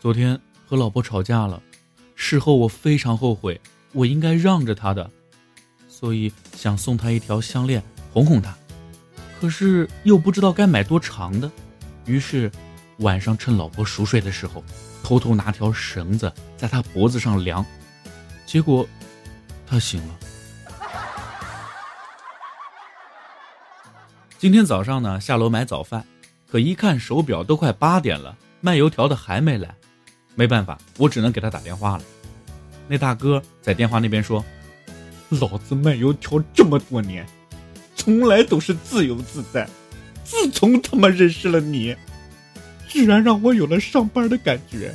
昨天和老婆吵架了，事后我非常后悔，我应该让着她的，所以想送她一条项链哄哄她，可是又不知道该买多长的，于是晚上趁老婆熟睡的时候，偷偷拿条绳子在她脖子上量，结果她醒了。今天早上呢，下楼买早饭，可一看手表都快八点了，卖油条的还没来，没办法，我只能给他打电话了。那大哥在电话那边说：“老子卖油条这么多年，从来都是自由自在，自从他妈认识了你，居然让我有了上班的感觉。”